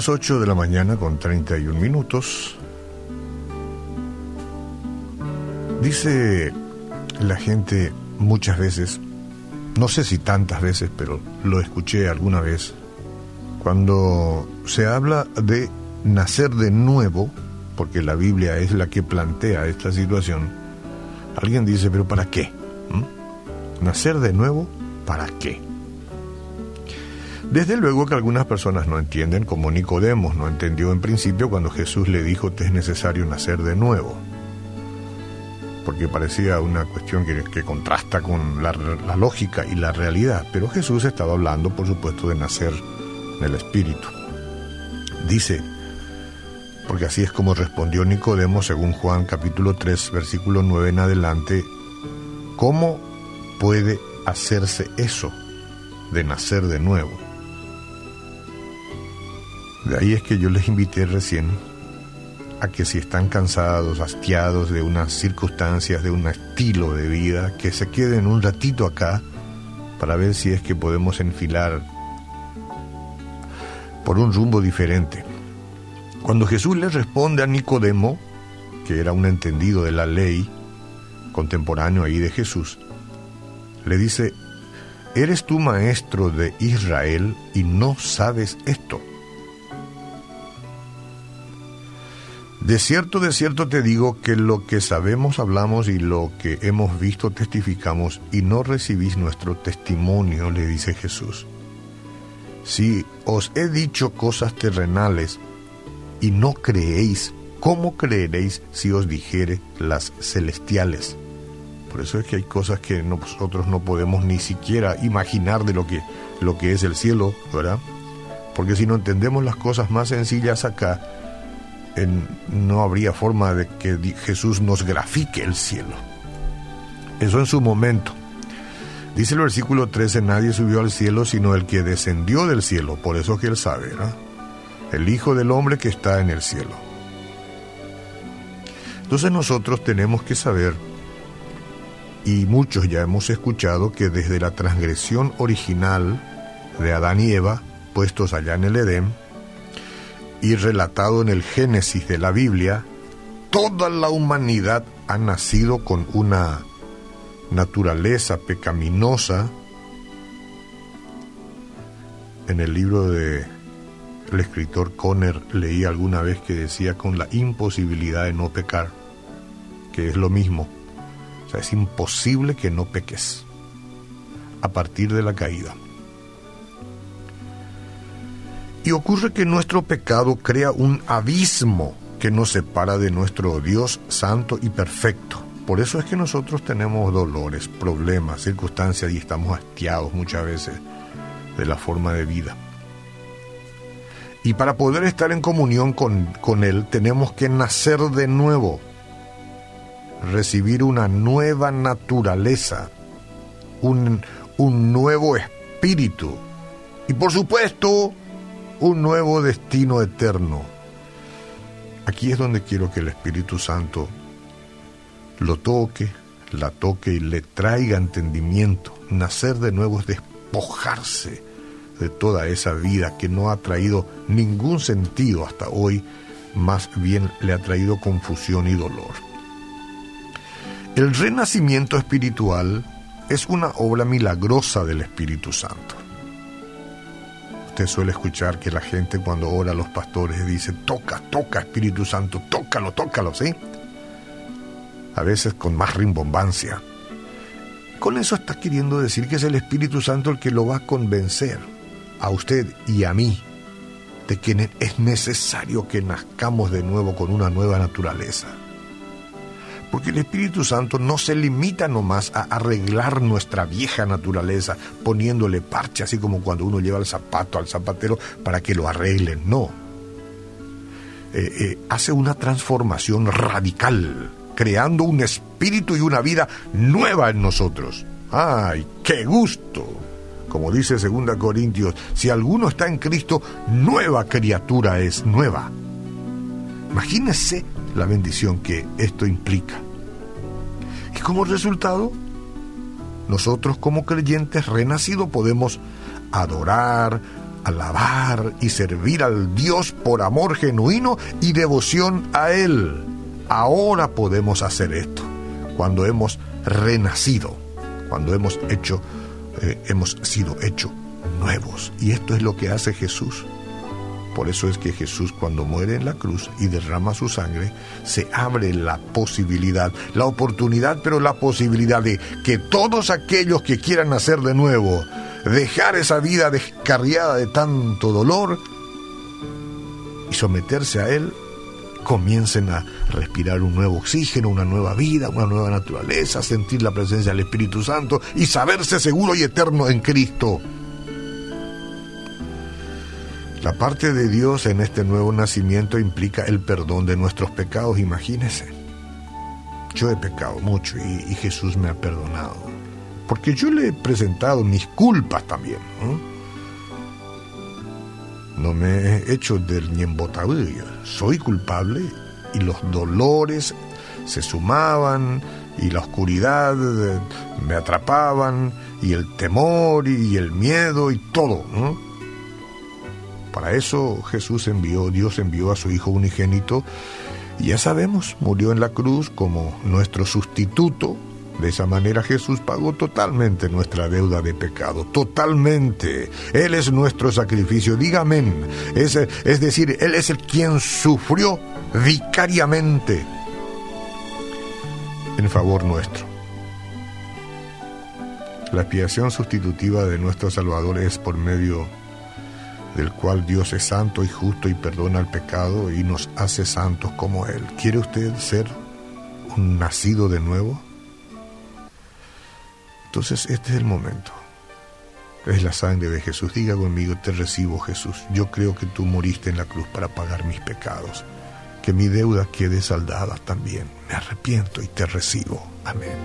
las 8 de la mañana con 31 minutos. Dice la gente muchas veces, no sé si tantas veces, pero lo escuché alguna vez, cuando se habla de nacer de nuevo, porque la Biblia es la que plantea esta situación, alguien dice, pero ¿para qué? ¿Mm? ¿Nacer de nuevo? ¿Para qué? Desde luego que algunas personas no entienden, como Nicodemos no entendió en principio cuando Jesús le dijo te es necesario nacer de nuevo, porque parecía una cuestión que, contrasta con la, lógica y la realidad, pero Jesús estaba hablando, por supuesto, de nacer en el Espíritu. Dice, porque así es como respondió Nicodemo según Juan capítulo 3, versículo 9 en adelante, ¿cómo puede hacerse eso de nacer de nuevo? De ahí es que yo les invité recién a que si están cansados, hastiados de unas circunstancias, de un estilo de vida, que se queden un ratito acá para ver si es que podemos enfilar por un rumbo diferente. Cuando Jesús le responde a Nicodemo, que era un entendido de la ley, contemporáneo ahí de Jesús, le dice, ¿eres tú maestro de Israel y no sabes esto? De cierto, de cierto te digo que lo que sabemos hablamos y lo que hemos visto testificamos y no recibís nuestro testimonio, le dice Jesús. Si os he dicho cosas terrenales y no creéis, ¿cómo creeréis si os dijere las celestiales? Por eso es que hay cosas que nosotros no podemos ni siquiera imaginar de lo que, lo que es el cielo, ¿verdad? Porque si no entendemos las cosas más sencillas acá, no habría forma de que Jesús nos grafique el cielo. Eso en su momento. Dice el versículo 13, nadie subió al cielo sino el que descendió del cielo, por eso que él sabe, El Hijo del Hombre que está en el cielo. Entonces nosotros tenemos que saber, y muchos ya hemos escuchado, que desde la transgresión original de Adán y Eva, puestos allá en el Edén, y relatado en el Génesis de la Biblia, toda la humanidad ha nacido con una naturaleza pecaminosa. En el libro de el escritor Conner leí alguna vez que decía con la imposibilidad de no pecar, que es lo mismo. O sea, es imposible que no peques a partir de la caída. Y ocurre que nuestro pecado crea un abismo que nos separa de nuestro Dios santo y perfecto. Por eso es que nosotros tenemos dolores, problemas, circunstancias y estamos hastiados muchas veces de la forma de vida. Y para poder estar en comunión con, con Él tenemos que nacer de nuevo, recibir una nueva naturaleza, un, un nuevo espíritu. Y por supuesto, un nuevo destino eterno. Aquí es donde quiero que el Espíritu Santo lo toque, la toque y le traiga entendimiento. Nacer de nuevo es despojarse de toda esa vida que no ha traído ningún sentido hasta hoy, más bien le ha traído confusión y dolor. El renacimiento espiritual es una obra milagrosa del Espíritu Santo Usted suele escuchar que la gente cuando ora a los pastores dice, toca, toca Espíritu Santo, tócalo, tócalo, ¿sí? A veces con más rimbombancia. Con eso está queriendo decir que es el Espíritu Santo el que lo va a convencer a usted y a mí de que es necesario que nazcamos de nuevo con una nueva naturaleza. Porque el Espíritu Santo no se limita nomás a arreglar nuestra vieja naturaleza poniéndole parche, así como cuando uno lleva el zapato al zapatero para que lo arreglen. No. Eh, eh, hace una transformación radical, creando un espíritu y una vida nueva en nosotros. ¡Ay, qué gusto! Como dice 2 Corintios, si alguno está en Cristo, nueva criatura es, nueva. Imagínese la bendición que esto implica. Y como resultado, nosotros como creyentes renacidos podemos adorar, alabar y servir al Dios por amor genuino y devoción a Él. Ahora podemos hacer esto, cuando hemos renacido, cuando hemos hecho, eh, hemos sido hechos nuevos. Y esto es lo que hace Jesús. Por eso es que Jesús cuando muere en la cruz y derrama su sangre, se abre la posibilidad, la oportunidad, pero la posibilidad de que todos aquellos que quieran nacer de nuevo, dejar esa vida descarriada de tanto dolor y someterse a Él, comiencen a respirar un nuevo oxígeno, una nueva vida, una nueva naturaleza, sentir la presencia del Espíritu Santo y saberse seguro y eterno en Cristo. La parte de Dios en este nuevo nacimiento implica el perdón de nuestros pecados, imagínese. Yo he pecado mucho y, Jesús me ha perdonado. Porque yo le he presentado mis culpas también. No, me he hecho del ñembotabuyo. Soy culpable y los dolores se sumaban y la oscuridad eh, me atrapaban y el temor y el miedo y todo. Para eso Jesús envió, Dios envió a su Hijo unigénito, y ya sabemos, murió en la cruz como nuestro sustituto. De esa manera Jesús pagó totalmente nuestra deuda de pecado, totalmente. Él es nuestro sacrificio, dígame. Es, es decir, Él es el quien sufrió vicariamente en favor nuestro. La expiación sustitutiva de nuestro Salvador es por medio del cual Dios es santo y justo y perdona el pecado y nos hace santos como Él. ¿Quiere usted ser un nacido de nuevo? Entonces este es el momento. Es la sangre de Jesús. Diga conmigo, te recibo Jesús. Yo creo que tú moriste en la cruz para pagar mis pecados. Que mi deuda quede saldada también. Me arrepiento y te recibo. Amén.